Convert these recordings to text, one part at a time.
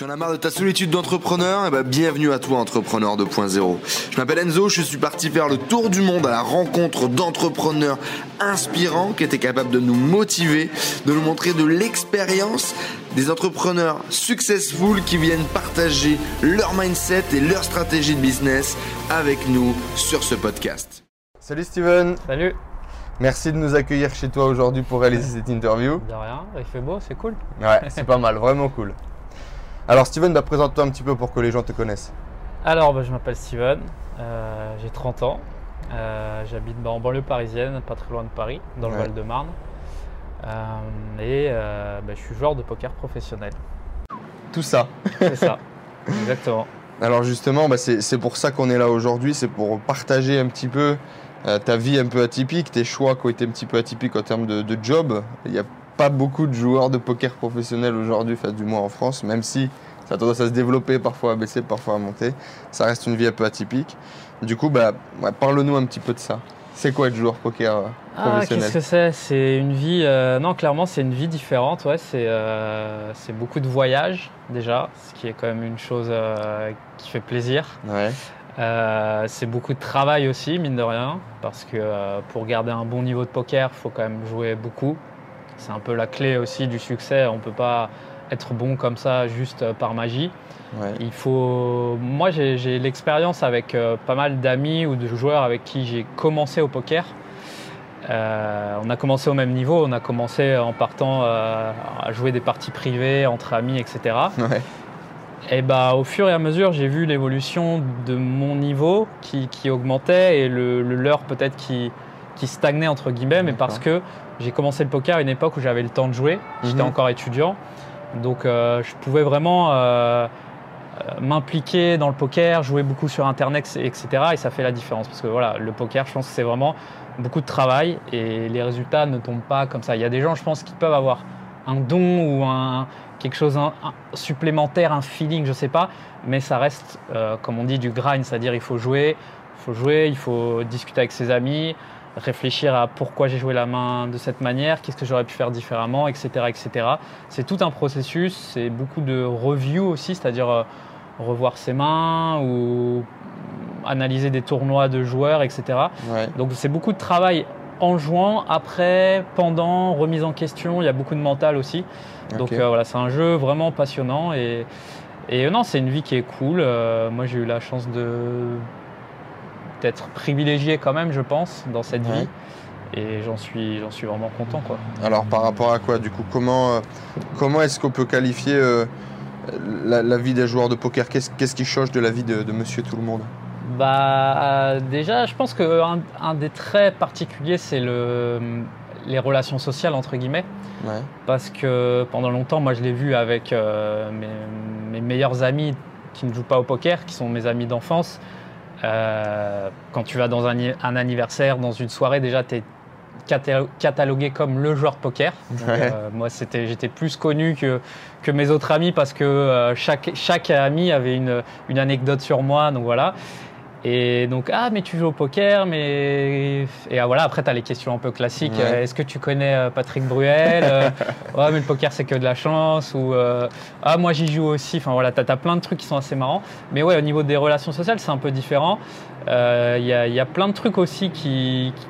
Tu en as marre de ta solitude d'entrepreneur? Eh ben, bienvenue à toi, Entrepreneur 2.0. Je m'appelle Enzo, je suis parti faire le tour du monde à la rencontre d'entrepreneurs inspirants qui étaient capables de nous motiver, de nous montrer de l'expérience, des entrepreneurs successful qui viennent partager leur mindset et leur stratégie de business avec nous sur ce podcast. Salut Steven, Salut merci de nous accueillir chez toi aujourd'hui pour réaliser cette interview. De rien, il fait beau, c'est cool. Ouais, c'est pas mal, vraiment cool. Alors Steven, bah, présente-toi un petit peu pour que les gens te connaissent. Alors, bah, je m'appelle Steven, euh, j'ai 30 ans, euh, j'habite bah, en banlieue parisienne, pas très loin de Paris, dans le Ouais. Val-de-Marne. Euh, et je suis joueur de poker professionnel. Tout ça. C'est ça, exactement. Alors justement, c'est pour ça qu'on est là aujourd'hui, c'est pour partager un petit peu euh, ta vie un peu atypique, tes choix qui ont été un petit peu atypiques en termes de, de job. Il n'y a pas beaucoup de joueurs de poker professionnels aujourd'hui, enfin, du moins en France, même si ça a tendance à se développer, parfois à baisser, parfois à monter. Ça reste une vie un peu atypique. Du coup, bah, ouais, parle-nous un petit peu de ça. C'est quoi être joueur poker euh, Ah, professionnel qu'est-ce que c'est? C'est une vie. euh, non, clairement, c'est une vie différente. Ouais, c'est euh, c'est beaucoup de voyages déjà, ce qui est quand même une chose euh, qui fait plaisir. Ouais, c'est beaucoup de travail aussi, mine de rien, parce que pour garder un bon niveau de poker, il faut quand même jouer beaucoup. C'est un peu la clé aussi du succès. On ne peut pas être bon comme ça juste euh, par magie. ouais. Il faut. Moi, j'ai l'expérience avec euh, pas mal d'amis ou de joueurs avec qui j'ai commencé au poker. Euh, on a commencé au même niveau. On a commencé en partant euh, à jouer des parties privées entre amis, etc. ouais. Et bah, au fur et à mesure, j'ai vu l'évolution de mon niveau qui, qui augmentait et le, le leur peut-être qui, qui stagnait entre guillemets, mais parce que j'ai commencé le poker à une époque où j'avais le temps de jouer, j'étais Mhm. encore étudiant, donc euh, je pouvais vraiment euh, euh, m'impliquer dans le poker, jouer beaucoup sur internet, etc. Et ça fait la différence parce que voilà, le poker, je pense que c'est vraiment beaucoup de travail et les résultats ne tombent pas comme ça. Il y a des gens, je pense, qui peuvent avoir un don ou un, quelque chose un- un supplémentaire, un feeling, je sais pas, mais ça reste, euh, comme on dit, du grind, c'est-à-dire il faut jouer, il faut jouer, il faut discuter avec ses amis, réfléchir à pourquoi j'ai joué la main de cette manière, qu'est-ce que j'aurais pu faire différemment, etc., etc. C'est tout un processus, c'est beaucoup de review aussi, c'est-à-dire euh, revoir ses mains ou analyser des tournois de joueurs, etc. ouais. Donc c'est beaucoup de travail en jouant, après, pendant, remise en question, il y a beaucoup de mental aussi. Donc euh, voilà, c'est un jeu vraiment passionnant et, et non, c'est une vie qui est cool. Euh, moi j'ai eu la chance de d'être privilégié quand même, je pense, dans cette Ouais. vie. Et j'en suis, j'en suis vraiment content. Quoi. Alors par rapport à quoi du coup Comment, euh, comment est-ce qu'on peut qualifier euh, la, la vie des joueurs de poker? Qu'est-ce qu'est-ce qui change de la vie de, de Monsieur Tout le Monde? Bah, euh, déjà, je pense qu'un un des traits particuliers, c'est le, les relations sociales, entre guillemets. Ouais. Parce que pendant longtemps, moi, je l'ai vu avec euh, mes, mes meilleurs amis qui ne jouent pas au poker, qui sont mes amis d'enfance. Euh, quand tu vas dans un, anniversaire, dans une soirée, déjà, tu es catalogué comme le joueur de poker. Donc, Ouais. euh, moi, c'était, j'étais plus connu que, que mes autres amis parce que euh, chaque, chaque ami avait une, une anecdote sur moi. Donc voilà. Et donc, ah, mais tu joues au poker, mais. Et ah, voilà, après, tu as les questions un peu classiques. Ouais. Euh, Est-ce que tu connais euh, Patrick Bruel Euh, Ouais, mais le poker, c'est que de la chance. Ou euh, Ah, moi, j'y joue aussi. Enfin, voilà, tu as, plein de trucs qui sont assez marrants. Mais ouais, au niveau des relations sociales, c'est un peu différent. Euh, Il y, a, il y a plein de trucs aussi qui. qui-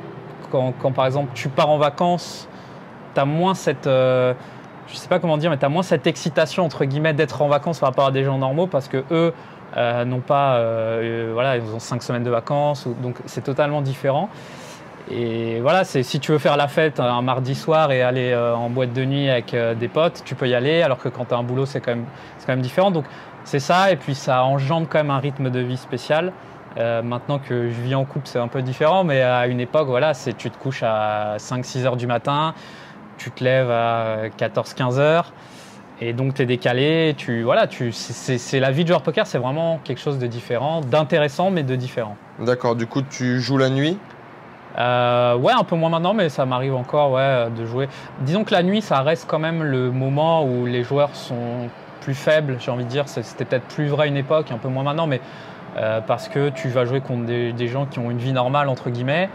quand, quand, par exemple, tu pars en vacances, tu as moins cette. euh, je sais pas comment dire, mais tu as moins cette excitation, entre guillemets, d'être en vacances par rapport à des gens normaux parce que eux euh, n'ont pas. euh, euh, voilà, ils ont cinq semaines de vacances, ou- donc c'est totalement différent. Et voilà, c'est si tu veux faire la fête un mardi soir et aller euh, en boîte de nuit avec euh, des potes, tu peux y aller, alors que quand tu as un boulot, c'est quand, même- quand même différent. Donc c'est ça, et puis ça engendre quand même un rythme de vie spécial. Euh, maintenant que je vis en couple, c'est un peu différent, mais à une époque, voilà, c'est tu te couches à 5-6 heures du matin, tu te lèves à 14-15 heures, et donc tu es décalé. Tu, voilà, tu, c'est- la vie de joueur poker, c'est vraiment quelque chose de différent, d'intéressant, mais de différent. D'accord, du coup tu joues la nuit? Euh, ouais, un peu moins maintenant, mais ça m'arrive encore ouais, de jouer. Disons que la nuit, ça reste quand même le moment où les joueurs sont plus faibles, j'ai envie de dire. C'était peut-être plus vrai à une époque, un peu moins maintenant, mais euh, parce que tu vas jouer contre des, des gens qui ont une vie normale, entre guillemets,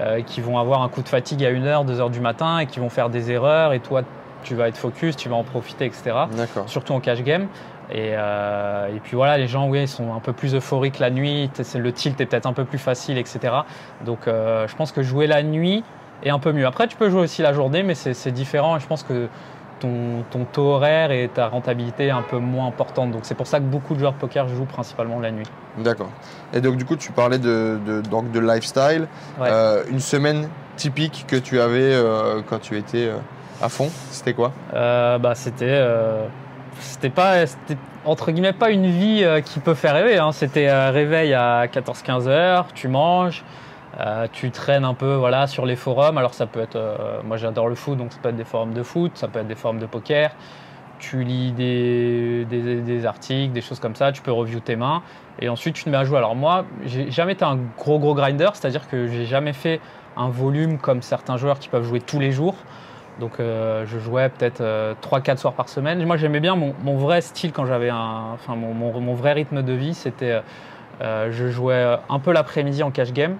euh, qui vont avoir un coup de fatigue à 1h, 2h du matin et qui vont faire des erreurs, et toi, tu vas être focus, tu vas en profiter, etc D'accord. surtout en cash game. Et, euh, et puis voilà, les gens, oui, sont un peu plus euphoriques la nuit. Le tilt est peut-être un peu plus facile, etc. Donc euh, je pense que jouer la nuit est un peu mieux. Après, tu peux jouer aussi la journée, mais c'est différent. Et je pense que ton, ton taux horaire et ta rentabilité est un peu moins importante. Donc c'est pour ça que beaucoup de joueurs de poker jouent principalement la nuit. D'accord. Et donc du coup, tu parlais de, de- donc de lifestyle. Ouais. Euh, une semaine typique que tu avais quand tu étais à fond, c'était quoi Euh, bah, c'était euh, c'était pas c'était, entre guillemets pas une vie euh, qui peut faire rêver hein. c'était réveil à 14-15 heures tu manges tu traînes un peu voilà sur les forums. Alors ça peut être moi j'adore le foot donc ça peut être des forums de foot ça peut être des forums de poker. Tu lis des, des, articles des choses comme ça tu peux review tes mains et ensuite tu te mets à jouer. Alors moi j'ai jamais été un gros gros grinder c'est à dire que j'ai jamais fait un volume comme certains joueurs qui peuvent jouer tous les jours donc euh, je jouais peut-être 3-4 soirs par semaine. Moi j'aimais bien mon, mon vrai style quand j'avais un. Enfin mon, mon- mon vrai rythme de vie, c'était. euh, euh, je jouais un peu l'après-midi en cash game.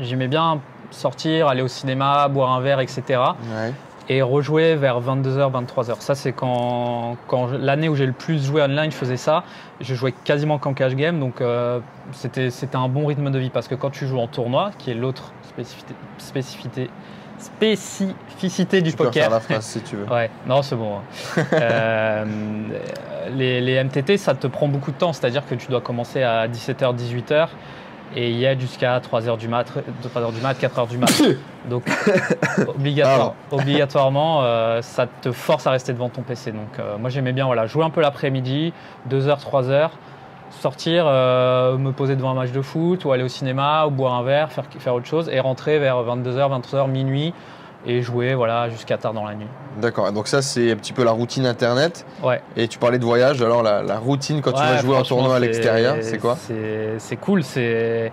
J'aimais bien sortir, aller au cinéma, boire un verre, etc. Ouais. Et rejouer vers 22h, 23h. Ça c'est quand, l'année où j'ai le plus joué online, je faisais ça. Je jouais quasiment qu'en cash game, donc euh, c'était c'était un bon rythme de vie parce que quand tu joues en tournoi, qui est l'autre spécificité, spécificité, spécificité du Tu peux poker. refaire la phrase si tu veux. Ouais, non, c'est bon. hein. Euh, les, les MTT, ça te prend beaucoup de temps, c'est-à-dire que tu dois commencer à 17h, 18h et y être jusqu'à 3h du mat, 3h du mat, 4h du mat. Donc, obligatoire, obligatoirement, euh, ça te force à rester devant ton PC. Donc, euh, moi, j'aimais bien voilà, jouer un peu l'après-midi, 2h, 3h, sortir, euh, me poser devant un match de foot ou aller au cinéma ou boire un verre, faire, faire autre chose et rentrer vers 22h, 23h, minuit et jouer voilà, jusqu'à tard dans la nuit. D'accord. Donc ça, c'est un petit peu la routine internet. Ouais. Et tu parlais de voyage. Alors la, la routine quand tu vas jouer en tournoi à l'extérieur, c'est quoi c'est, c'est cool. C'est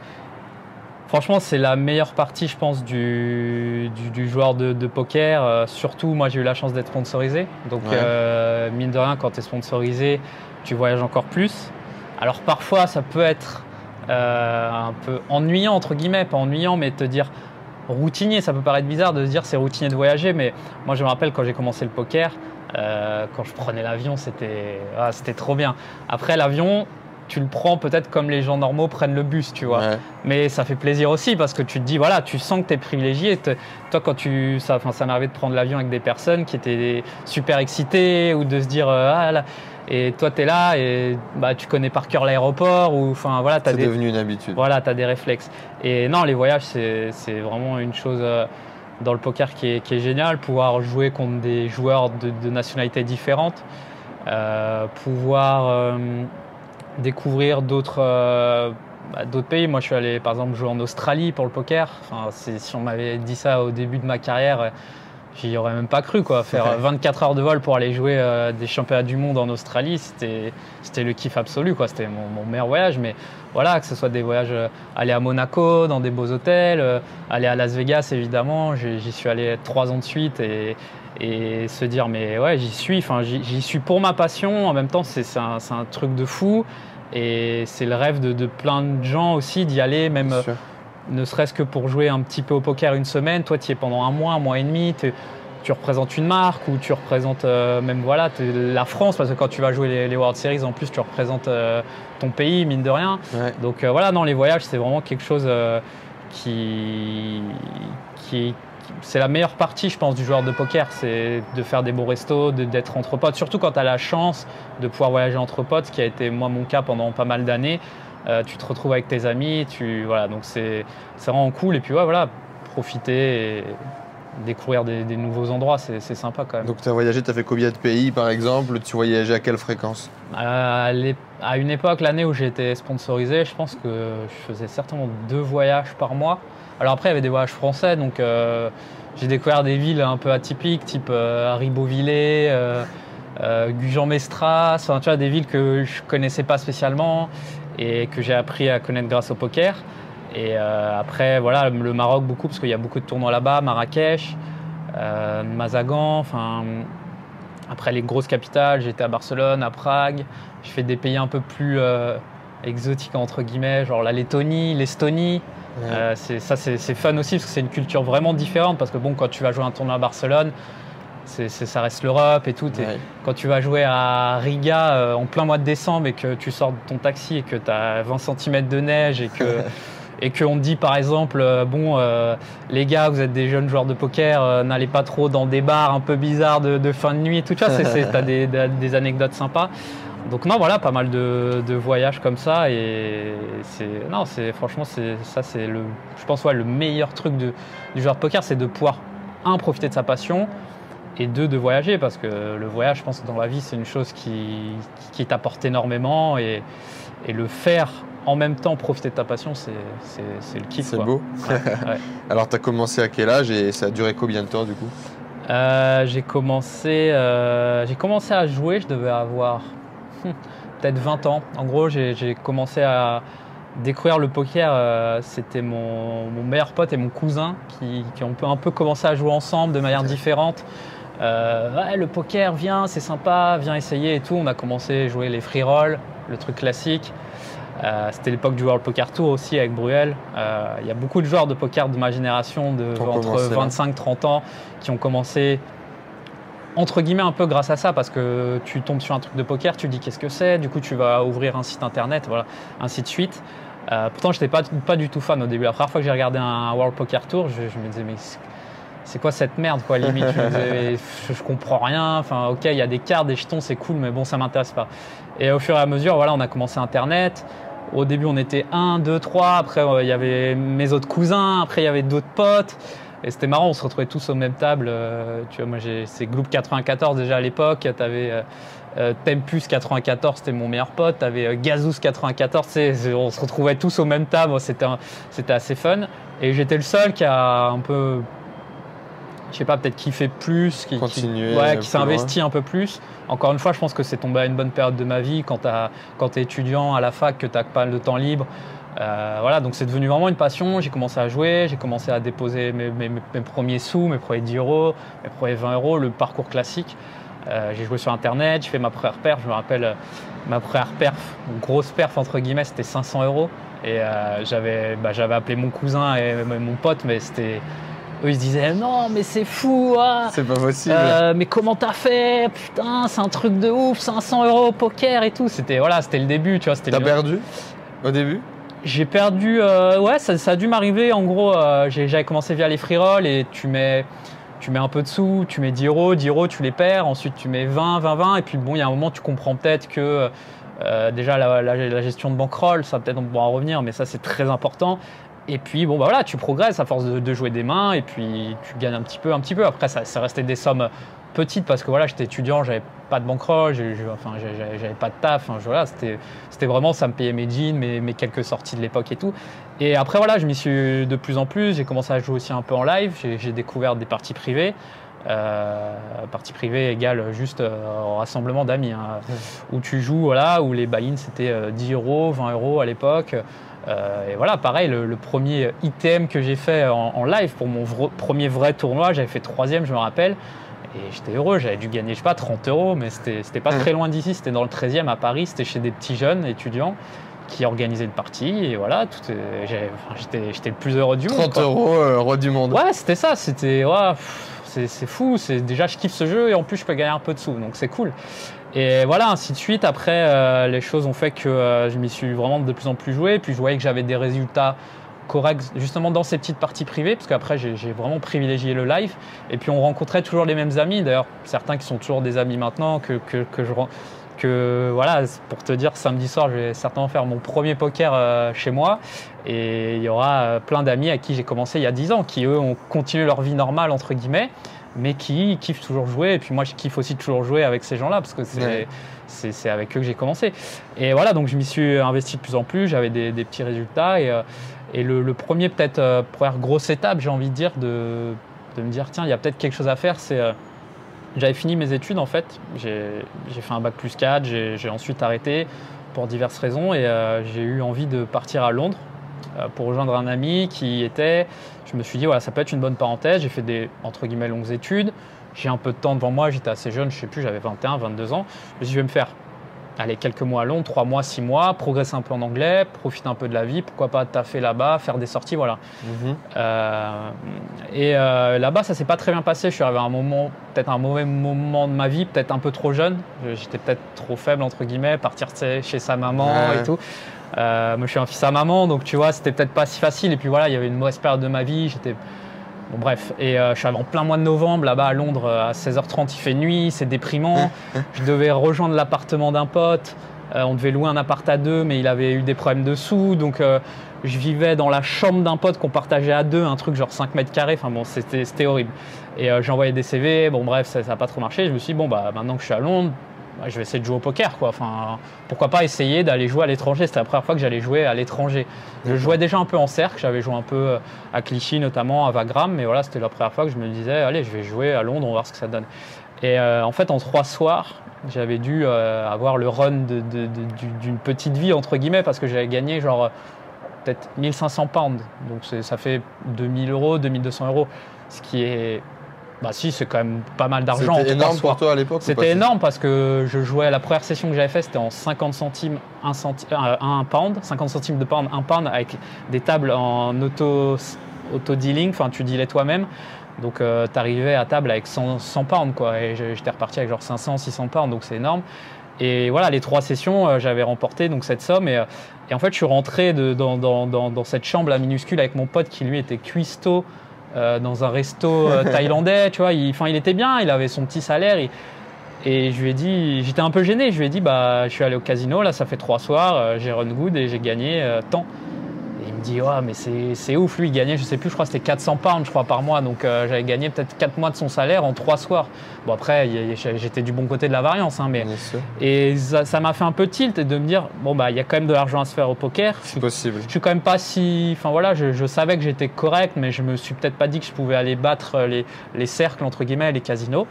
franchement c'est la meilleure partie, je pense, du, du, du joueur de, de poker. Euh, surtout, moi, j'ai eu la chance d'être sponsorisé. Donc, Ouais. euh, mine de rien, quand tu es sponsorisé, tu voyages encore plus. Alors parfois, ça peut être euh, un peu ennuyant entre guillemets, pas ennuyant, mais te dire routinier. Ça peut paraître bizarre de se dire c'est routinier de voyager, mais moi, je me rappelle quand j'ai commencé le poker. euh, quand je prenais l'avion, c'était ah, c'était trop bien. Après l'avion, tu le prends peut-être comme les gens normaux prennent le bus, tu vois. Ouais. Mais ça fait plaisir aussi parce que tu te dis, voilà, tu sens que tu es privilégié. Toi, quand tu. Ça, enfin, ça m'est arrivé de prendre l'avion avec des personnes qui étaient super excitées ou de se dire, euh, ah là. Et toi, tu es là et bah, tu connais par cœur l'aéroport ou. Enfin, voilà, C'est des. devenu une habitude. Voilà, tu as des réflexes. Et non, les voyages, c'est c'est vraiment une chose euh, dans le poker qui est, qui est géniale. Pouvoir jouer contre des joueurs de, de nationalités différentes, euh, pouvoir euh, découvrir d'autres euh, bah, d'autres pays. Moi, je suis allé, par exemple, jouer en Australie pour le poker. Enfin, si on m'avait dit ça au début de ma carrière, euh, j'y aurais même pas cru. Quoi. Faire euh, 24 heures de vol pour aller jouer euh, des championnats du monde en Australie, c'était le kiff absolu. C'était mon, mon meilleur voyage. Mais voilà, que ce soit des voyages, euh, aller à Monaco, dans des beaux hôtels, euh, aller à Las Vegas, évidemment. J'y j'y suis allé trois ans de suite et, et se dire, mais ouais, j'y suis. Enfin, j'y suis pour ma passion. En même temps, c'est un, un truc de fou. Et c'est le rêve de, de plein de gens aussi d'y aller, même euh, ne serait-ce que pour jouer un petit peu au poker une semaine. Toi, tu y es pendant un mois, un mois et demi. Tu représentes une marque ou tu représentes euh, même voilà, la France, parce que quand tu vas jouer les, les World Series, en plus, tu représentes euh, ton pays, mine de rien. Ouais. Donc voilà, non, les voyages, c'est vraiment quelque chose qui, qui- c'est la meilleure partie, je pense, du joueur de poker, c'est de faire des beaux restos, d'être entre potes, surtout quand tu as la chance de pouvoir voyager entre potes, ce qui a été moi mon cas pendant pas mal d'années. Euh, tu te retrouves avec tes amis, tu voilà, donc c'est vraiment cool. Et puis voilà, profiter découvrir des, des nouveaux endroits, c'est sympa quand même. Donc tu as voyagé, tu as fait combien de pays par exemple? Tu voyageais à quelle fréquence? À, l'ép- à une époque, l'année où j'étais sponsorisé, je pense que je faisais certainement deux voyages par mois. Alors après, il y avait des voyages français, donc euh, j'ai découvert des villes un peu atypiques, type euh, Haribo-Villers, euh, euh, Gujan-Mestras, enfin, tu vois, des villes que je connaissais pas spécialement et que j'ai appris à connaître grâce au poker. Et euh, après, voilà, le Maroc beaucoup, parce qu'il y a beaucoup de tournois là-bas, Marrakech, euh, Mazagan, enfin, après les grosses capitales, j'étais à Barcelone, à Prague. Je fais des pays un peu plus euh, exotiques entre guillemets, genre la Lettonie, l'Estonie. Euh, c'est- ça c'est fun aussi parce que c'est une culture vraiment différente parce que bon quand tu vas jouer un tournoi à Barcelone, ça reste l'Europe et tout. Ouais. Quand tu vas jouer à Riga euh, en plein mois de décembre et que tu sors de ton taxi et que tu as 20 cm de neige et que et qu'on te dit par exemple euh, bon euh, les gars vous êtes des jeunes joueurs de poker euh, n'allez pas trop dans des bars un peu bizarres de, de fin de nuit et tout ça c'est, t'as des, anecdotes sympas. Donc non voilà pas mal de, de voyages comme ça et c'est non c'est franchement c'est ça c'est le je pense ouais le meilleur truc de, du joueur de poker c'est de pouvoir un profiter de sa passion et deux de voyager parce que le voyage je pense que dans la vie c'est une chose qui, qui t'apporte énormément et, et le faire en même temps profiter de ta passion c'est, le kiff C'est beau. Ouais, ouais. Alors, tu as commencé à quel âge et ça a duré combien de temps du coup? Euh, j'ai commencé, euh, commencé à jouer, je devais avoir hmm, peut-être 20 ans. En gros, j'ai commencé à découvrir le poker. euh, C'était mon, mon meilleur pote et mon cousin qui, qui ont un peu commencé à jouer ensemble de manière différente. Ouais, le poker, viens, c'est sympa, viens essayer et tout. On a commencé à jouer les free roll, le truc classique. Euh, C'était l'époque du World Poker Tour aussi avec Bruel. Euh, Il y a beaucoup de joueurs de poker de ma génération, de entre commencé là. 25 30 ans, qui ont commencé entre guillemets un peu grâce à ça parce que tu tombes sur un truc de poker, tu dis qu'est-ce que c'est, du coup tu vas ouvrir un site internet, voilà, ainsi de suite. Euh, pourtant, je n'étais pas, pas du tout fan au début. La première fois que j'ai regardé un World Poker Tour, je, je me disais mais c'est- quoi cette merde quoi limite je, je, comprends rien. Enfin ok, il y a des cartes, des jetons, c'est cool, mais bon ça m'intéresse pas. Et au fur et à mesure, voilà, on a commencé Internet. Au début, on était 1, 2, 3. Après, euh, il y avait mes autres cousins. Après, il y avait d'autres potes. Et c'était marrant, on se retrouvait tous aux mêmes tables. Euh, tu vois, moi, j'ai c'est Groupe 94 déjà à l'époque. Tu avais euh, euh, Tempus 94, c'était mon meilleur pote. Tu avais Gazous 94. c'est- c'est- On se retrouvait tous aux mêmes tables. C'était assez fun. Et j'étais le seul qui a un peu. Je sais pas, peut-être plus, qui, ouais, un qui investi un peu plus. Encore une fois, je pense que c'est tombé à une bonne période de ma vie quand tu es étudiant à la fac, que tu as pas de temps libre. Euh, voilà, donc c'est devenu vraiment une passion. J'ai commencé à jouer, j'ai commencé à déposer mes, mes- mes premiers sous, mes premiers 10 euros, mes premiers 20 euros, le parcours classique. Euh, j'ai joué sur internet, j'ai fait ma première perf. Je me rappelle euh, ma première perf, grosse perf entre guillemets, c'était 500 euros. Et euh, j'avais bah, j'avais appelé mon cousin et mon pote, mais c'était. Eux ils se disaient non, mais c'est fou, ah, C'est pas possible. euh, mais comment t'as fait? Putain, c'est un truc de ouf, 500 euros au poker et tout. C'était voilà, c'était le début, tu vois. C'était T'as le- perdu? Au début? J'ai perdu, euh, ouais, ça, ça a dû m'arriver. En gros, euh, j'avais commencé via les free roll et tu mets, tu mets un peu de sous, tu mets 10 euros, 10 euros, tu les perds. Ensuite, tu mets 20, 20, 20. Et puis bon, il y a un moment, tu comprends peut-être que euh, déjà la, la- la gestion de bankroll, ça peut-être on pourra en revenir, mais ça c'est très important. Et puis bon, bah voilà, tu progresses à force de, de jouer des mains et puis tu gagnes un petit peu, un petit peu. Après, ça, ça restait des sommes petites parce que voilà, j'étais étudiant, j'avais pas de bankroll, j'ai- enfin, j'avais j'avais pas de taf. Je- voilà, c'était c'était vraiment, ça me payait mes jeans, mes, mes quelques sorties de l'époque et tout. Et après, voilà, je m'y suis de plus en plus. J'ai commencé à jouer aussi un peu en live. J'ai j'ai découvert des parties privées. Euh, partie privée égale juste euh, rassemblement d'amis, hein, où tu joues, voilà, où les buy-ins c'était euh, 10 euros, 20 euros à l'époque. Euh, et voilà, pareil, le, le premier item que j'ai fait en, en live pour mon vre- premier vrai tournoi, j'avais fait troisième, je me rappelle. Et j'étais heureux, j'avais dû gagner, je sais pas, 30 euros, mais c'était c'était pas très loin d'ici, c'était dans le 13e à Paris, c'était chez des petits jeunes étudiants qui organisaient une partie, et voilà, tout j'étais j'étais le plus heureux du monde. 30 quoi. euros, roi du monde. Ouais, c'était ça, c'était. ouais, c'est fou, c'est déjà je kiffe ce jeu et en plus je peux gagner un peu de sous, donc c'est cool. Et voilà, ainsi de suite. Après, euh, les choses ont fait que euh, je m'y suis vraiment de plus en plus joué, puis je voyais que j'avais des résultats corrects justement dans ces petites parties privées, parce qu'après j'ai vraiment privilégié le live. Et puis on rencontrait toujours les mêmes amis, d'ailleurs certains qui sont toujours des amis maintenant, que, que, que je que voilà, pour te dire, samedi soir, je vais certainement faire mon premier poker euh, chez moi. Et il y aura euh, plein d'amis à qui j'ai commencé il y a 10 ans, qui eux ont continué leur vie normale, entre guillemets, mais qui kiffent toujours jouer. Et puis moi, je kiffe aussi toujours jouer avec ces gens-là, parce que c'est Ouais. avec eux que j'ai commencé. Et voilà, donc je m'y suis investi de plus en plus, j'avais des, des petits résultats. Et, euh, et le, le premier, peut-être, euh, première grosse étape, j'ai envie de dire, de, de me dire, tiens, il y a peut-être quelque chose à faire, c'est. euh, j'avais fini mes études en fait, j'ai fait un bac plus 4, j'ai ensuite arrêté pour diverses raisons et euh, j'ai eu envie de partir à Londres pour rejoindre un ami qui était, je me suis dit voilà ça peut être une bonne parenthèse, j'ai fait des entre guillemets longues études, j'ai un peu de temps devant moi, j'étais assez jeune, je sais plus, j'avais 21, 22 ans, je me suis dit je vais me faire allez, quelques mois à Londres, trois mois, six mois, progresser un peu en anglais, profiter un peu de la vie, pourquoi pas taffer là-bas, faire des sorties, voilà. Mhm. Euh, et euh, là-bas, ça s'est pas très bien passé. Je suis arrivé à un moment, peut-être un mauvais moment de ma vie, peut-être un peu trop jeune. Je- J'étais peut-être trop faible, entre guillemets, partir chez sa maman Ouais. et tout. Euh, moi, je suis un fils à maman, donc tu vois, c'était peut-être pas si facile. Et puis voilà, il y avait une mauvaise période de ma vie. J'étais. Bon, bref. Et euh, je suis en plein mois de novembre, là-bas à Londres, euh, à 16h30, il fait nuit, c'est déprimant. je devais rejoindre l'appartement d'un pote. Euh, on devait louer un appart à deux, mais il avait eu des problèmes de sous. Donc, je vivais dans la chambre d'un pote qu'on partageait à deux, un truc genre 5 mètres carrés. Enfin bon, c'était horrible. Et envoyé des CV. Bon, bref, ça n'a pas trop marché. Je me suis dit, bon, bah, maintenant que je suis à Londres, je vais essayer de jouer au poker. Quoi. Enfin, pourquoi pas essayer d'aller jouer à l'étranger C'était la première fois que j'allais jouer à l'étranger. Je jouais déjà un peu en cercle. J'avais joué un peu euh, à Clichy, notamment à Wagram. Mais voilà, c'était la première fois que je me disais, allez, je vais jouer à Londres, on va voir ce que ça donne. Et euh, en fait, en trois soirs, j'avais dû euh, avoir le run d'une petite vie, entre guillemets, parce que j'avais gagné genre peut-être 1500 pounds. Donc ça fait 2000 euros, 2200 euros. Ce qui est. Bah si, c'est quand même pas mal d'argent. en C'était énorme pour toi à l'époque C'était énorme parce que je jouais la première session que j'avais fait, c'était en 50 centimes, 1, centi- euh, un pound, 50 centimes de pound, 1 pound avec des tables en auto, auto-dealing, enfin tu dealais toi-même. Donc tu arrivais à table avec 100, 100 pounds quoi, et j'étais reparti avec genre 500, 600 pounds, donc c'est énorme. Et voilà, les trois sessions, euh, j'avais remporté donc cette somme. Et, euh, et en fait, je suis rentré de- dans, dans- dans- dans cette chambre là minuscule avec mon pote qui lui était cuistot euh, dans un resto euh, thaïlandais. Tu vois, il, enfin, il était bien, il avait son petit salaire. et je lui ai dit, j'étais un peu gêné. Je lui ai dit, bah, je suis allé au casino, là, ça fait trois soirs, euh, j'ai run good et j'ai gagné euh, tant. Et il me dit, ouais, mais c'est ouf, lui, il gagnait, je sais plus, je crois que c'était 400 pounds, je crois, par mois. Donc euh, j'avais gagné peut-être 4 mois de son salaire en trois soirs. Bon, après, j'étais du bon côté de la variance, hein, mais. Et ça ça m'a fait un peu tilt et de me dire, bon, bah, il y a quand même de l'argent à se faire au poker. C'est possible. Je suis quand même pas si. Enfin voilà, je, je savais que j'étais correct, mais je me suis peut-être pas dit que je pouvais aller battre les, les cercles, entre guillemets, les casinos.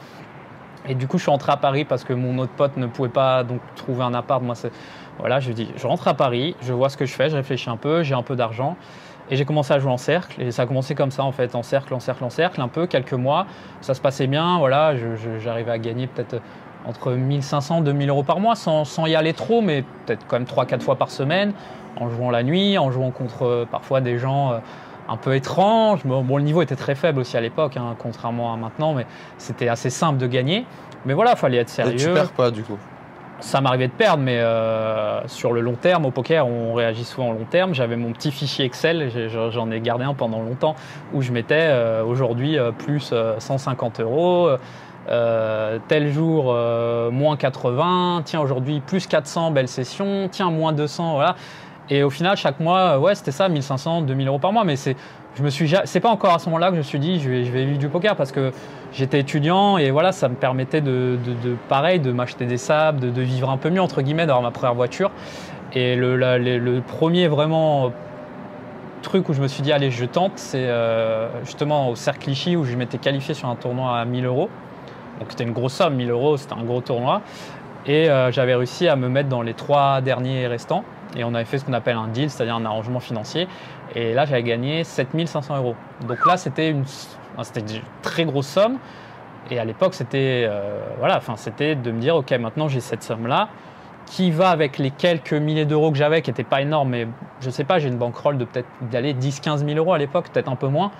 Et du coup, je suis rentré à Paris parce que mon autre pote ne pouvait pas donc trouver un appart. Moi, c'est. Voilà, je dis, je rentre à Paris, je vois ce que je fais, je réfléchis un peu, j'ai un peu d'argent. Et j'ai commencé à jouer en cercle. Et ça a commencé comme ça, en fait, en cercle, en cercle, en cercle, un peu, quelques mois. Ça se passait bien, voilà, j'arrivais à gagner peut-être entre 1500 et 2000 euros par mois sans, sans y aller trop, mais peut-être quand même 3-4 fois par semaine, en jouant la nuit, en jouant contre euh, parfois des gens euh, un peu étranges. Bon, bon, le niveau était très faible aussi à l'époque, hein, contrairement à maintenant, mais c'était assez simple de gagner. Mais voilà, il fallait être Et tu sérieux. perds pas du coup? Ça m'arrivait de perdre, mais euh, sur le long terme, au poker, on réagit souvent au long terme. J'avais mon petit fichier Excel, j'en ai gardé un pendant longtemps, où je mettais euh, aujourd'hui euh, plus euh, 150 euros, euh, tel jour euh, moins 80, tiens aujourd'hui plus 400, belle session, tiens moins 200, voilà. Et au final, chaque mois, euh, ouais, c'était ça, 1500, 2000 euros par mois, mais c'est je me suis c'est pas encore à ce moment-là que je me suis dit je vais, vivre du poker parce que j'étais étudiant et voilà ça me permettait de, pareil de m'acheter des sables de, vivre un peu mieux entre guillemets d'avoir ma première voiture. Et le premier vraiment truc où je me suis dit allez je tente c'est euh, justement au cercle Clichy où je m'étais qualifié sur un tournoi à 1000 euros. Donc c'était une grosse somme 1000 euros c'était un gros tournoi. Et euh, j'avais réussi à me mettre dans les trois derniers restants. Et on avait fait ce qu'on appelle un deal c'est-à-dire un arrangement financier et là, j'avais gagné 7500 euros. Donc là, c'était une, c'était une très grosse somme. Et à l'époque, c'était euh, voilà, enfin, c'était de me dire, ok, maintenant j'ai cette somme-là, qui va avec les quelques milliers d'euros que j'avais, qui n'étaient pas énormes, mais je sais pas, j'ai une bankroll de peut-être d'aller 10-15 000 euros à l'époque, peut-être un peu moins.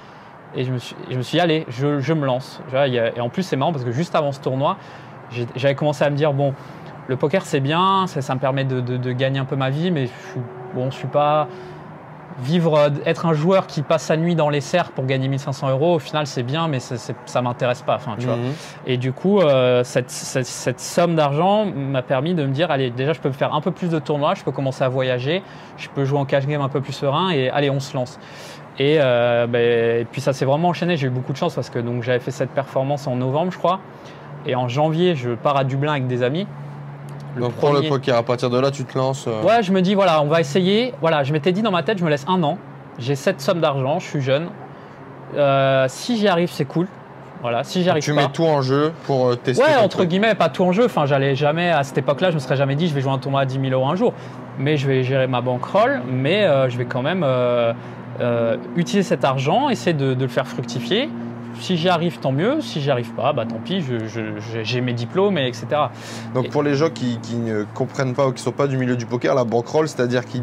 Et je me suis, je dit, allez, je, me lance. Et en plus, c'est marrant parce que juste avant ce tournoi, j'avais commencé à me dire, bon, le poker c'est bien, ça, me permet de, gagner un peu ma vie, mais je bon, je suis pas vivre, être un joueur qui passe sa nuit dans les cercles pour gagner 1500 euros, au final c'est bien, mais ça m'intéresse pas. Enfin, tu vois. Mhm. Et du coup, euh, cette, cette- cette somme d'argent m'a permis de me dire, allez, déjà je peux faire un peu plus de tournois, je peux commencer à voyager, je peux jouer en cash game un peu plus serein, et allez, on se lance. Et, euh, ben, et puis ça s'est vraiment enchaîné, j'ai eu beaucoup de chance parce que donc j'avais fait cette performance en novembre, je crois, et en janvier, je pars à Dublin avec des amis. Donc pour le poker, à partir de là, tu te lances. euh, Ouais, je me dis, voilà, on va essayer. Voilà, je m'étais dit dans ma tête, je me laisse un an. J'ai cette somme d'argent, je suis jeune. Euh, si j'y arrive, c'est cool. Voilà, si j'y arrive tu pas. mets tout en jeu pour euh, tester. Ouais, entre truc. guillemets, pas tout en jeu. Enfin, j'allais jamais, à cette époque-là, je me serais jamais dit, je vais jouer un tournoi à 10 000 euros un jour. Mais je vais gérer ma bankroll, mais euh, je vais quand même utiliser cet argent, essayer de, de le faire fructifier. Si j'y arrive, tant mieux. Si j'y arrive pas, bah tant pis, j'ai mes diplômes, et etc. Donc Et- pour les gens qui, qui ne comprennent pas ou qui ne sont pas du milieu du poker, la bankroll, c'est-à-dire qu'ils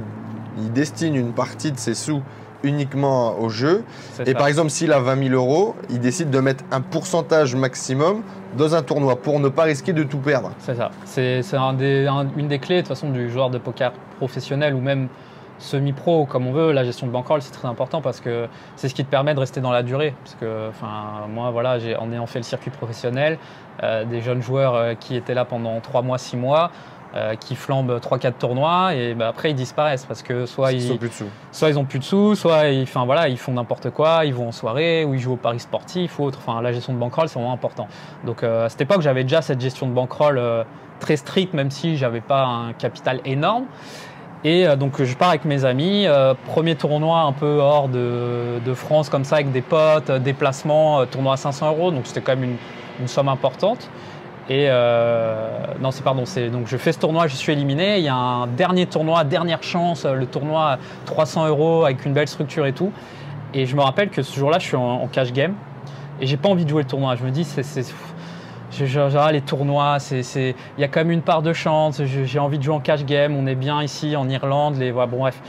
ils destinent une partie de ses sous uniquement au jeu. Et ça. par exemple, s'il a 20 000 euros, il décide de mettre un pourcentage maximum dans un tournoi pour ne pas risquer de tout perdre. C'est ça. C'est un un- une des clés de toute façon du joueur de poker professionnel ou même semi-pro comme on veut. La gestion de bankroll c'est très important parce que c'est ce qui te permet de rester dans la durée. Parce que enfin moi voilà j'ai en ayant fait le circuit professionnel, euh, des jeunes joueurs euh, qui étaient là pendant 3 mois, 6 mois. euh, qui flambent 3-4 tournois et bah, après ils disparaissent parce que soit Ils ils, plus dessous. soit ils ont plus de sous, soit ils, enfin, voilà, ils font n'importe quoi, ils vont en soirée ou ils jouent au paris sportif ou autre. Enfin, la gestion de bankroll, c'est vraiment important. Donc euh, à cette époque, j'avais déjà cette gestion de bankroll euh, très stricte, même si j'avais pas un capital énorme. Et euh, donc je pars avec mes amis, euh, premier tournoi un peu hors de, de France comme ça avec des potes, euh, déplacement, euh, tournoi à 500 euros, donc c'était quand même une, une somme importante. Et euh, non, c'est pardon, c'est donc je fais ce tournoi, je suis éliminé. Il y a un dernier tournoi, dernière chance, le tournoi à 300 euros avec une belle structure et tout. Et je me rappelle que ce jour-là, je suis en, en cash game et j'ai pas envie de jouer le tournoi. Je me dis, c'est, genre, les tournois, il y a quand même une part de chance. J'ai envie de jouer en cash game. On est bien ici en Irlande. Les, voilà, bon bref.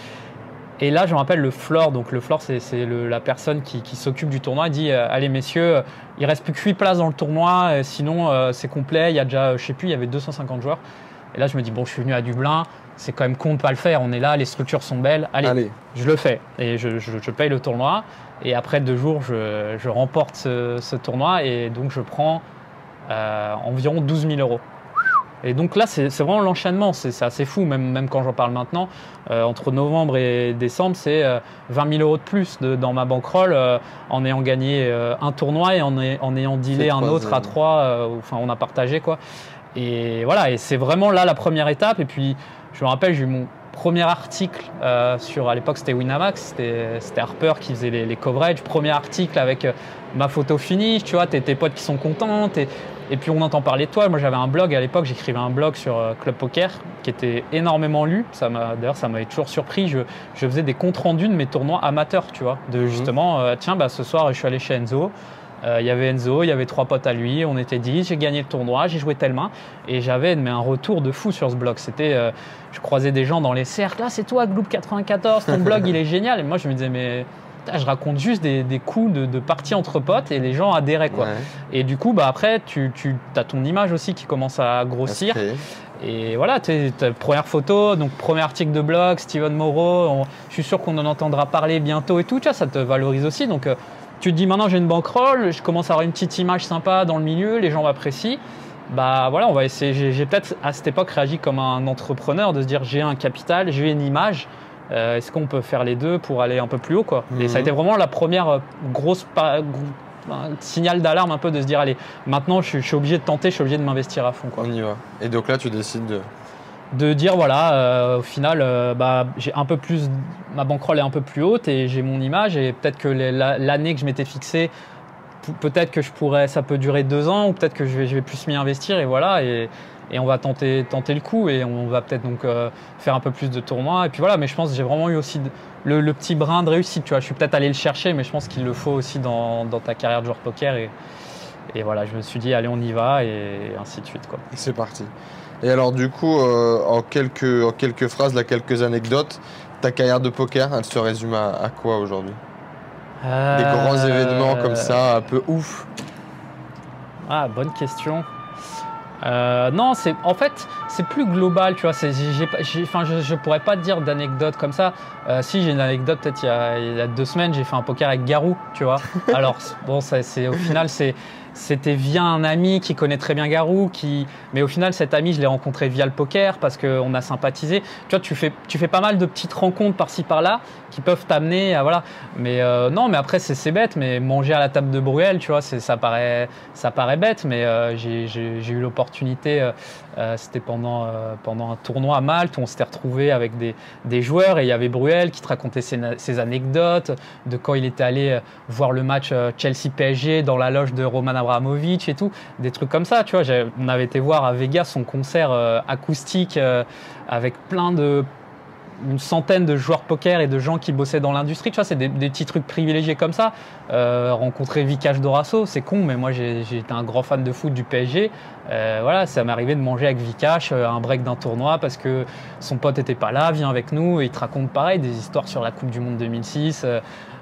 Et là, je me rappelle le floor. Donc le floor, c'est, la personne qui, qui s'occupe du tournoi. Il dit, euh, allez messieurs, il reste plus que 8 places dans le tournoi. euh, sinon, euh, c'est complet. Il y a déjà, je sais plus, il y avait 250 joueurs. Et là, je me dis, bon, je suis venu à Dublin. C'est quand même con de pas le faire. On est là, les structures sont belles. Allez, Allez, je le fais et je, je- je paye le tournoi. Et après deux jours, je, je remporte ce, ce tournoi et donc je prends euh, environ 12 000 euros. Et donc là, c'est vraiment l'enchaînement, c'est assez fou, même, même quand j'en parle maintenant. Euh, entre novembre et décembre, c'est euh, 20 000 euros de plus de- dans ma bankroll euh, en ayant gagné euh, un tournoi et en, en ayant dealé un autre à trois. Enfin, on a partagé quoi. Et voilà, et c'est vraiment là la première étape. Et puis, je me rappelle, j'ai eu mon premier article sur, à l'époque, c'était Winamax, c'était Harper qui faisait les, les coverages. Premier article avec ma photo finish, tu vois, tes, tes potes qui sont contents. Et puis, on entend parler de toi. Moi, j'avais un blog à l'époque, j'écrivais un blog sur euh, Club Poker qui était énormément lu. Ça m'a- D'ailleurs, ça m'avait toujours surpris. Je, je faisais des comptes rendus de mes tournois amateurs, tu vois, de justement, euh, tiens, bah, ce soir, je suis allé chez Enzo. Euh, Il y avait Enzo, il y avait trois potes à lui, on était 10, j'ai gagné le tournoi, j'ai joué telle main et j'avais mais un retour de fou sur ce blog. C'était, euh, je croisais des gens dans les cercles, là c'est toi Gloop 94, ton blog il est génial. Et moi je me disais mais je raconte juste des, des coups de, de parties entre potes et les gens adhéraient quoi. Ouais, Et du coup bah après tu, tu as ton image aussi qui commence à grossir. Et voilà, t'es- t'as première photo, donc premier article de blog, Steven Moreau, on- je suis sûr qu'on en entendra parler bientôt et tout, tu vois, ça te valorise aussi. Donc euh, tu te dis maintenant j'ai une bankroll, je commence à avoir une petite image sympa dans le milieu, les gens m'apprécient. Bah voilà, on va essayer. J'ai j'ai peut-être à cette époque réagi comme un entrepreneur de se dire j'ai un capital, j'ai une image. Euh, Est-ce qu'on peut faire les deux pour aller un peu plus haut quoi Et ça a Mhm. été vraiment la première euh, grosse un signal d'alarme un peu de se dire allez maintenant je suis, je suis obligé de tenter, je suis obligé de m'investir à fond quoi On y va. Et donc là, tu décides de. de dire voilà euh, au final euh, bah, j'ai un peu plus ma bankroll est un peu plus haute et j'ai mon image et peut-être que l'année que je m'étais fixée peut-être que je pourrais ça peut durer deux ans ou peut-être que je vais, plus m'y investir et voilà et, on va tenter le coup et on va peut-être donc euh, faire un peu plus de tournois et puis voilà mais je pense que j'ai vraiment eu aussi le, petit brin de réussite tu vois. Je suis peut-être allé le chercher mais je pense qu'il le faut aussi dans, ta carrière de joueur poker et, voilà je me suis dit allez on y va et ainsi de suite quoi. C'est parti. Et alors, du coup, euh, en, quelques, phrases, là, quelques anecdotes, ta carrière de poker, elle se résume à quoi aujourd'hui? Des grands Euh, événements comme ça, un peu ouf. Ah, bonne question. Euh, non, c'est en fait c'est plus global, tu vois. c'est- j'ai pas- j'ai- Enfin, je, je pourrais pas te dire d'anecdote comme ça. Euh, si j'ai une anecdote, peut-être il, y a- il y a deux semaines, j'ai fait un poker avec Garou, tu vois. Alors bon, ça, c'est au final c'est c'était via un ami qui connaît très bien Garou, qui mais au final cet ami je l'ai rencontré via le poker parce qu'on a sympathisé. Tu vois, tu fais tu fais pas mal de petites rencontres par-ci par-là qui peuvent t'amener à voilà. Mais euh, non, mais après c'est bête, mais manger à la table de Bruel, tu vois, ça paraît ça paraît bête, mais euh, j'ai eu l'opportunité, euh, c'était pendant, pendant un tournoi à Malte où on s'était retrouvé avec des, des joueurs et il y avait Bruel qui te racontait ses, ses anecdotes de quand il était allé voir le match Chelsea-PSG dans la loge de Roman Abramovich et tout, des trucs comme ça, tu vois. On avait été voir à Vegas son concert euh, acoustique euh, avec plein de une centaine de joueurs poker et de gens qui bossaient dans l'industrie. Tu vois, c'est des, petits trucs privilégiés comme ça. Euh, rencontrer Vikash Dorasso, c'est con, mais moi été un grand fan de foot du PSG. Voilà, ça m'est arrivé de manger avec Vikash un break d'un tournoi parce que son pote était pas là, vient avec nous et il te raconte pareil des histoires sur la Coupe du Monde 2006. euh,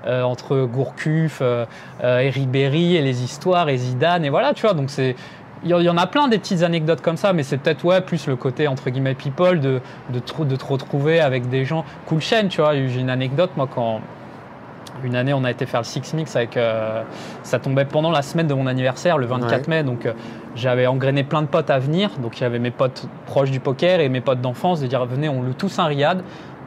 euh, entre Gourcuff euh, euh, et Ribéry et les histoires et Zidane et voilà tu vois donc c'est il y en- a plein des petites anecdotes comme ça, mais c'est peut-être ouais, plus le côté entre guillemets people de, de, te- de te retrouver avec des gens. Cool chaîne, tu vois. J'ai une anecdote, moi, quand une année on a été faire le Six Mix avec. euh, ça tombait pendant la semaine de mon anniversaire, le 24 Ouais. mai, donc euh, j'avais engrainé plein de potes à venir. Donc j'avais mes potes proches du poker et mes potes d'enfance de dire venez, on loue tous un riad.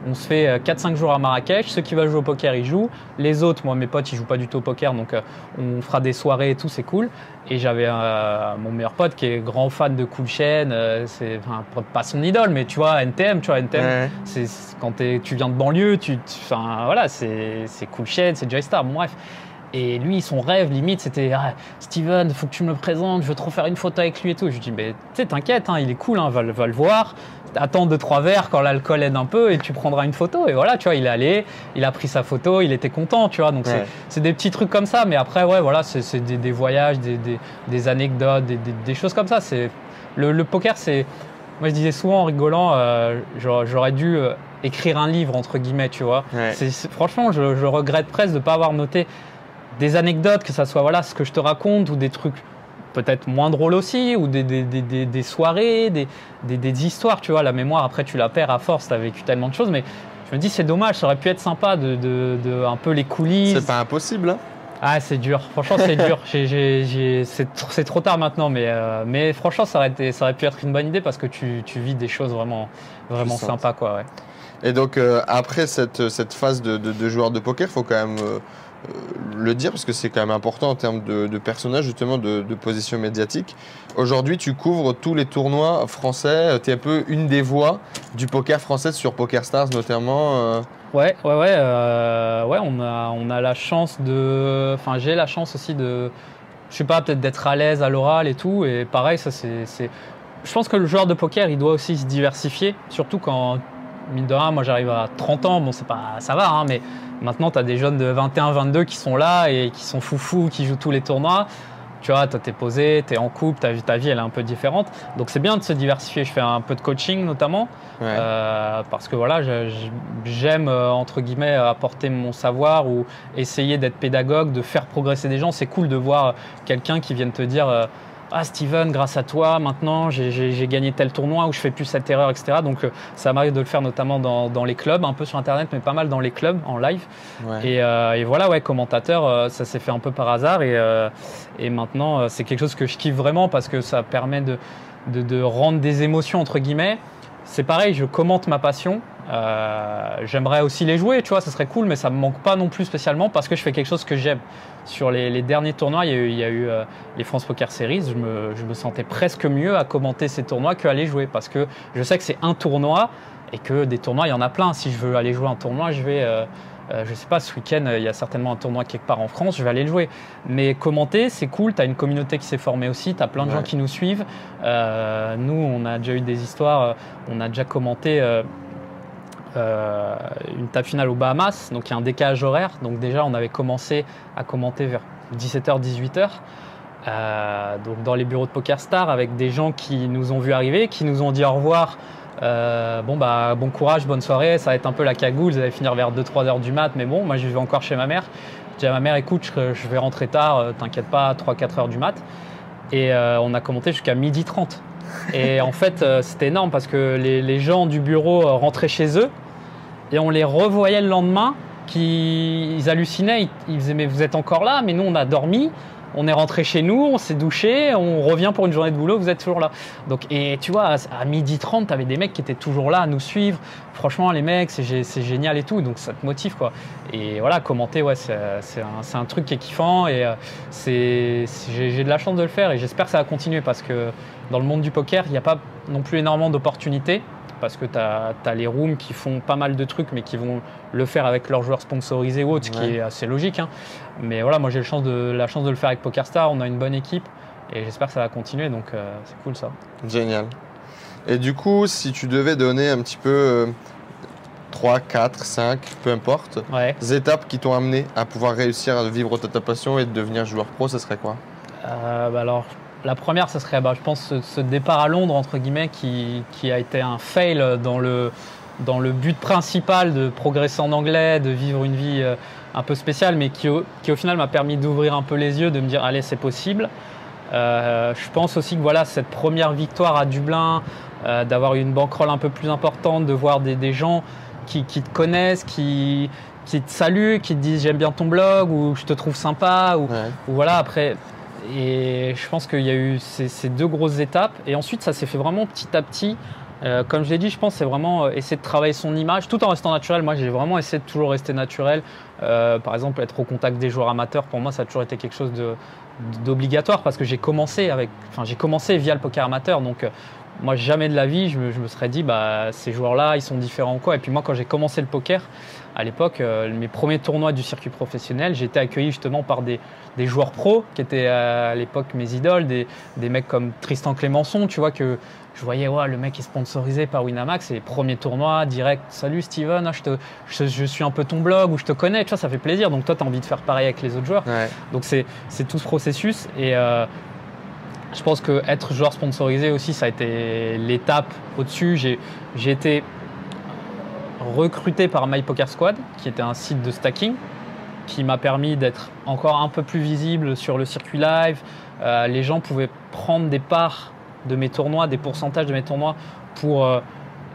On se fait euh, 4-5 jours à Marrakech. Ceux qui veulent jouer au poker, ils jouent. Les autres, moi, mes potes, ils jouent pas du tout au poker, donc euh, on fera des soirées et tout, c'est cool. Et j'avais euh, mon meilleur pote qui est grand fan de Cool Chain, euh, c'est enfin, pas son idole, mais tu vois, NTM, tu vois, NTM, Ouais. c'est quand tu viens de banlieue, tu, tu- enfin, voilà, c'est c'est Cool Chain, c'est Joystar, bon bref. Et lui, son rêve, limite, c'était ah, Steven, faut que tu me le présentes, je veux trop faire une photo avec lui et tout. Je lui dis, mais tu t'inquiète, hein, il est cool, hein, va, le- va le voir. Attends deux, trois verres quand l'alcool aide un peu et tu prendras une photo. Et voilà, tu vois, il est allé, il a pris sa photo, il était content, tu vois. Donc c'est- Ouais. c'est des petits trucs comme ça. Mais après, ouais, voilà, c'est des, des voyages, des, des- des anecdotes, des, choses comme ça. C'est le, le poker, c'est. Moi, je disais souvent en rigolant, euh, j'aurais dû euh, écrire un livre, entre guillemets, tu vois. Ouais. C'est- franchement, je, je regrette presque de ne pas avoir noté des anecdotes, que ça soit voilà, ce que je te raconte, ou des trucs peut-être moins drôles aussi, ou des, des, des- des- des soirées, des, des- des histoires, tu vois. La mémoire, après, tu la perds à force, tu as vécu tellement de choses, mais je me dis, c'est dommage, ça aurait pu être sympa de, de- de un peu les coulisses. C'est pas impossible. Hein. Ah, c'est dur. Franchement, c'est dur. C'est tr- c'est trop tard maintenant, mais, euh, mais franchement, ça aurait, été, ça aurait pu être une bonne idée parce que tu, tu vis des choses vraiment, vraiment sympas, quoi. Ouais. Et donc, euh, après cette, cette phase de, de, de joueur de poker, il faut quand même euh, le dire, parce que c'est quand même important en termes de, de personnage, justement, de, position médiatique. Aujourd'hui, tu couvres tous les tournois français. Tu es un peu une des voix du poker français sur Poker Stars, notamment. euh. Ouais, ouais, ouais, euh, ouais, on a, on a la chance de, enfin, j'ai la chance aussi de, je sais pas, peut-être d'être à l'aise à l'oral et tout. Et pareil, ça c'est- je pense que le joueur de poker, il doit aussi se diversifier, surtout quand, mine de rien, moi j'arrive à 30 ans, bon c'est pas, ça va, hein, mais maintenant tu as des jeunes de 21, 22 qui sont là et qui sont foufous, qui jouent tous les tournois. Tu vois, t'es posé, t'es en couple, ta vie, ta vie, elle est un peu différente. Donc, c'est bien de se diversifier. Je fais un peu de coaching, notamment. Ouais. Euh, parce que voilà, j'aime euh, entre guillemets apporter mon savoir ou essayer d'être pédagogue, de faire progresser des gens. C'est cool de voir quelqu'un qui vienne te dire euh, ah Steven, grâce à toi, maintenant j'ai- gagné tel tournoi ou je fais plus cette erreur, etc. Donc euh, ça m'arrive de le faire notamment dans, dans les clubs, un peu sur internet, mais pas mal dans les clubs en live. ouais. Et, euh, et voilà, ouais, commentateur, euh, ça s'est fait un peu par hasard. Et, euh, et maintenant, c'est quelque chose que je kiffe vraiment parce que ça permet de, de, de rendre des émotions, entre guillemets. C'est pareil, je commente ma passion. Euh, J'aimerais aussi les jouer, tu vois, ça serait cool, mais ça me manque pas non plus spécialement parce que je fais quelque chose que j'aime. Sur les, les derniers tournois, il y a eu, il y a eu, euh, les France Poker Series. Je me, je me sentais presque mieux à commenter ces tournois qu'à les jouer parce que je sais que c'est un tournoi et que des tournois, il y en a plein. Si je veux aller jouer un tournoi, je vais. euh, euh, je sais pas, ce week-end, euh, il y a certainement un tournoi quelque part en France, je vais aller le jouer. Mais commenter, c'est cool, tu as une communauté qui s'est formée aussi, tu as plein de gens qui nous suivent. Euh, nous, on a déjà eu des histoires, on a déjà commenté euh, une table finale aux Bahamas, donc il y a un décalage horaire. Donc déjà, on avait commencé à commenter vers 17h, 18h. Euh, donc dans les bureaux de Poker Star avec des gens qui nous ont vu arriver, qui nous ont dit au revoir. Euh, bon bah bon courage, bonne soirée, ça va être un peu la cagoule, vous allez finir vers 2-3 heures du mat, mais bon, moi je vais encore chez ma mère. Je dis à ma mère, écoute, je, vais rentrer tard, t'inquiète pas, 3-4 heures du mat. Et on a commenté jusqu'à midi 30. Et en fait, c'était énorme parce que les, gens du bureau rentraient chez eux et on les revoyait le lendemain, qui, ils hallucinaient, ils, disaient mais vous êtes encore là, mais nous on a dormi, on est rentré chez nous, on s'est douché, on revient pour une journée de boulot, vous êtes toujours là. Donc, et tu vois, à, midi 30, tu avais des mecs qui étaient toujours là à nous suivre. Franchement, les mecs, c'est gé- c'est génial et tout, donc ça te motive quoi. Et voilà, commenter, ouais, c'est un, truc qui est kiffant et euh, j'ai de la chance de le faire et j'espère que ça va continuer parce que dans le monde du poker, il n'y a pas non plus énormément d'opportunités parce que tu as, les rooms qui font pas mal de trucs mais qui vont le faire avec leurs joueurs sponsorisés ou autres, ce qui est assez logique. hein. Mais voilà, moi j'ai la chance de le faire avec PokerStar, on a une bonne équipe et j'espère que ça va continuer donc euh, c'est cool ça. Génial. Et du coup, si tu devais donner un petit peu euh, 3, 4, 5, peu importe. Ouais. Les étapes qui t'ont amené à pouvoir réussir à vivre ta, passion et de devenir joueur pro, ça serait quoi? Euh, bah alors, la première, ce serait, bah, je pense, ce, ce départ à Londres, entre guillemets, qui, qui a été un fail dans le, dans le but principal de progresser en anglais, de vivre une vie euh, un peu spéciale, mais qui, au- qui au final m'a permis d'ouvrir un peu les yeux, de me dire, allez, c'est possible. Euh, je pense aussi que voilà, cette première victoire à Dublin, euh, d'avoir une bankroll un peu plus importante, de voir des, des gens qui, qui te connaissent, qui, qui te saluent, qui te disent j'aime bien ton blog ou je te trouve sympa ou, Ouais. ou voilà après. Et je pense qu'il y a eu ces, deux grosses étapes. Et ensuite, ça s'est fait vraiment petit à petit. Euh, comme je l'ai dit, je pense c'est vraiment euh, essayer de travailler son image tout en restant naturel. Moi, j'ai vraiment essayé de toujours rester naturel. Euh, par exemple, être au contact des joueurs amateurs, pour moi, ça a toujours été quelque chose d'obligatoire parce que j'ai commencé enfin, commencé via le poker amateur. Donc, moi, jamais de la vie, je me, je me serais dit, bah, ces joueurs-là, ils sont différents ou quoi. Et puis moi, quand j'ai commencé le poker, à l'époque, euh, mes premiers tournois du circuit professionnel, j'ai été accueilli justement par des, des joueurs pros qui étaient euh, à l'époque mes idoles, des, des mecs comme Tristan Clémençon, tu vois, que je voyais, ouais, le mec est sponsorisé par Winamax, et les premiers tournois, direct, salut Steven, ah, je, te, je, je suis un peu ton blog, ou je te connais, tu vois, ça fait plaisir. Donc toi, tu as envie de faire pareil avec les autres joueurs. Ouais. Donc c'est tout ce processus et euh, je pense que être joueur sponsorisé aussi, ça a été l'étape au-dessus. J'ai j'ai été recruté par My Poker Squad, qui était un site de stacking, qui m'a permis d'être encore un peu plus visible sur le circuit live. Euh, les gens pouvaient prendre des parts de mes tournois, des pourcentages de mes tournois pour euh,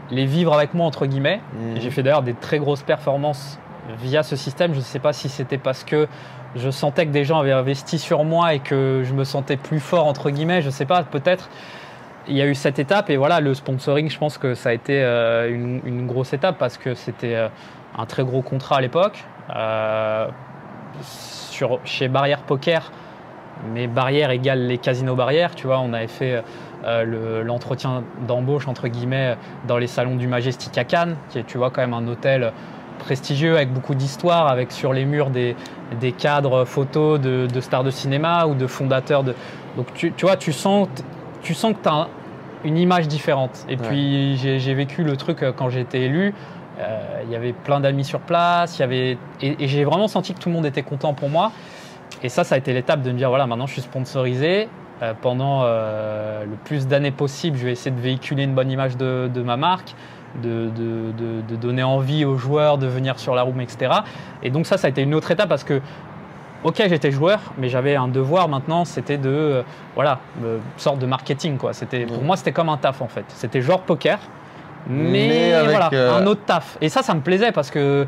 les vivre avec moi entre guillemets. Mhm. J'ai fait d'ailleurs des très grosses performances via ce système. Je ne sais pas si c'était parce que je sentais que des gens avaient investi sur moi et que je me sentais plus fort entre guillemets. Je ne sais pas, peut-être. Il y a eu cette étape et voilà, le sponsoring, je pense que ça a été euh, une, grosse étape parce que c'était euh, un très gros contrat à l'époque. Euh, chez Barrière Poker, mais Barrière égale les casinos Barrière, tu vois, on avait fait le- l'entretien d'embauche entre guillemets dans les salons du Majestic à Cannes, qui est, tu vois, quand même un hôtel prestigieux avec beaucoup d'histoire, avec sur les murs des, des cadres photos de, stars de cinéma ou de fondateurs de. Donc tu, tu vois, tu sens, tu sens que tu as une image différente. Et puis j'ai j'ai vécu le truc euh, quand j'ai été élu. Euh, Il y avait plein d'amis sur place, il y avait et, et j'ai vraiment senti que tout le monde était content pour moi. Et ça, ça a été l'étape de me dire voilà, maintenant je suis sponsorisé. Euh, pendant euh, le plus d'années possible, je vais essayer de véhiculer une bonne image de, de ma marque, de, de- de- de donner envie aux joueurs de venir sur la room, etc. Et donc ça, ça a été une autre étape parce que, ok, j'étais joueur, mais j'avais un devoir maintenant, c'était de, euh, voilà, euh, sorte de marketing, quoi. C'était, pour moi, c'était comme un taf, en fait. C'était genre poker, mais, Mais avec, voilà, euh, un autre taf. Et ça, ça me plaisait parce que,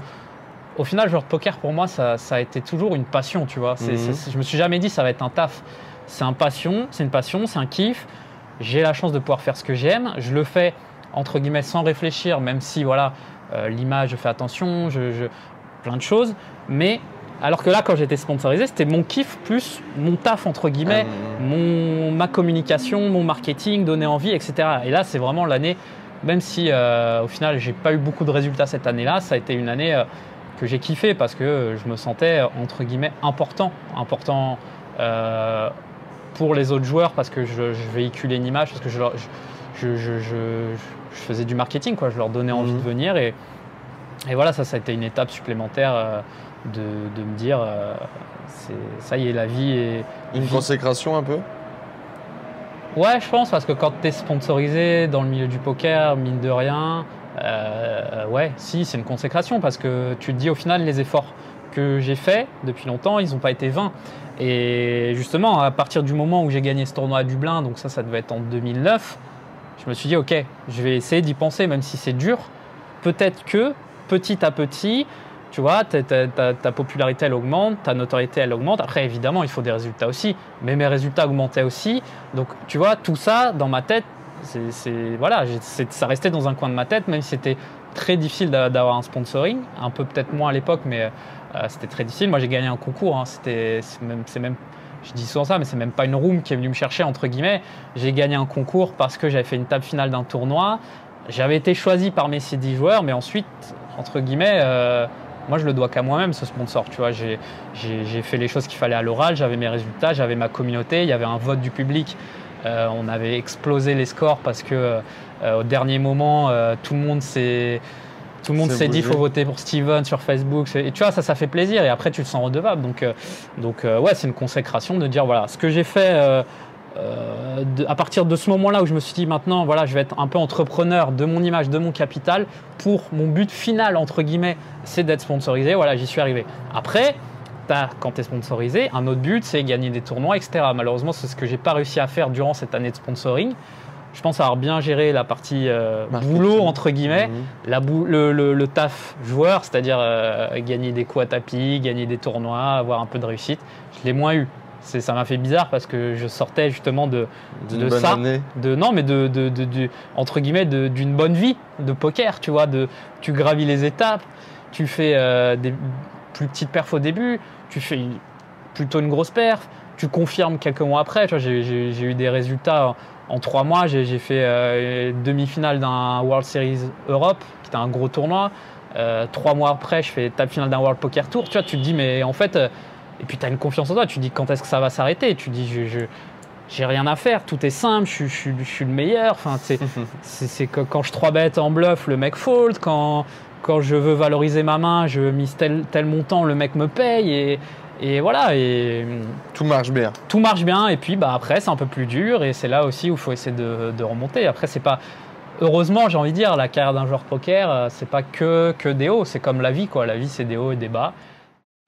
au final, de poker, pour moi, ça, ça a été toujours une passion, tu vois. Mhm. c'est- je me suis jamais dit ça va être un taf. C'est un passion, c'est une passion, c'est un kiff. J'ai la chance de pouvoir faire ce que j'aime. Je le fais entre guillemets sans réfléchir, même si voilà euh, l'image, je fais attention, je, je- plein de choses. Mais alors que là, quand j'étais sponsorisé, c'était mon kiff plus mon taf entre guillemets, Ah, mon ma communication, mon marketing, donner envie, etc. Et là, c'est vraiment l'année. Même si euh, au final, j'ai pas eu beaucoup de résultats cette année-là, ça a été une année euh, que j'ai kiffé parce que je me sentais euh, entre guillemets important, important euh, pour les autres joueurs parce que je, je véhiculais une image, parce que je, leur- je, je- je- je faisais du marketing, quoi. je leur donnais envie Mhm. de venir. Et, et voilà, ça, ça a été une étape supplémentaire euh, de, de me dire, euh, ça y est, la vie est... Une consécration un peu Ouais, je pense, parce que quand tu es sponsorisé dans le milieu du poker, mine de rien, euh, ouais, si, c'est une consécration, parce que tu te dis au final, les efforts que j'ai faits depuis longtemps, ils n'ont pas été vains. Et justement, à partir du moment où j'ai gagné ce tournoi à Dublin, donc ça, ça devait être en 2009, je me suis dit, ok, je vais essayer d'y penser, même si c'est dur. Peut-être que petit à petit, tu vois, ta, popularité, elle augmente, ta notoriété, elle augmente. Après, évidemment, il faut des résultats aussi, mais mes résultats augmentaient aussi. Donc, tu vois, tout ça, dans ma tête, c'est, voilà, ça restait dans un coin de ma tête, même si c'était très difficile d'a- d'avoir un sponsoring, un peu peut-être moins à l'époque, mais euh, c'était très difficile. Moi, j'ai gagné un concours, hein, c'était, même, même, je dis souvent ça, mais c'est même pas une room qui est venue me chercher, entre guillemets. J'ai gagné un concours parce que j'avais fait une table finale d'un tournoi. J'avais été choisi par mes 10 joueurs, mais ensuite, entre guillemets, euh, moi, je le dois qu'à moi-même, ce sponsor. Tu vois, j'ai, fait les choses qu'il fallait à l'oral, j'avais mes résultats, j'avais ma communauté, il y avait un vote du public. Euh, on avait explosé les scores parce que euh, au dernier moment, euh, tout le monde s'est tout le monde s'est dit faut voter pour Steven sur Facebook. Et tu vois, ça, ça fait plaisir. Et après, tu te sens redevable. Donc, euh, donc euh, ouais, c'est une consécration de dire voilà, ce que j'ai fait. euh, euh, de- à partir de ce moment-là où je me suis dit maintenant, voilà, je vais être un peu entrepreneur de mon image, de mon capital, pour mon but final, entre guillemets, c'est d'être sponsorisé. Voilà, j'y suis arrivé. Après, quand tu es sponsorisé, un autre but, c'est gagner des tournois, etc. Malheureusement, c'est ce que j'ai pas réussi à faire durant cette année de sponsoring. Je pense avoir bien géré la partie euh, boulot, entre guillemets, Mhm. la bou- le, le- le taf joueur, c'est-à-dire euh, gagner des coups à tapis, gagner des tournois, avoir un peu de réussite. Je l'ai moins eu. C'est, ça m'a fait bizarre parce que je sortais justement de, de ça, année. de non mais de, de- de- entre guillemets d'une bonne vie de poker tu vois de tu gravis les étapes tu fais euh, des plus petites perfs au début tu fais une- plutôt une grosse perf tu confirmes quelques mois après tu vois j'ai, eu des résultats en, trois mois. J'ai, j'ai fait euh, demi-finale d'un World Series Europe qui était un gros tournoi. Euh, trois mois après je fais table finale d'un World Poker Tour. Tu vois tu te dis mais en fait euh, et puis tu as une confiance en toi tu dis quand est-ce que ça va s'arrêter? Tu dis je, je- j'ai rien à faire, tout est simple, je, suis- je suis- je suis le meilleur. Enfin, c'est, c'est, c'est que quand je 3 bêtes en bluff, le mec fold. Quand, quand je veux valoriser ma main, je mise tel, tel montant, le mec me paye. Et, et voilà, et Tout marche bien. tout marche bien. Et puis bah, après, c'est un peu plus dur. Et c'est là aussi où il faut essayer de, de remonter. Après, c'est pas. Heureusement, j'ai envie de dire, la carrière d'un joueur poker, euh, c'est pas que, que des hauts. C'est comme la vie, quoi. La vie, c'est des hauts et des bas.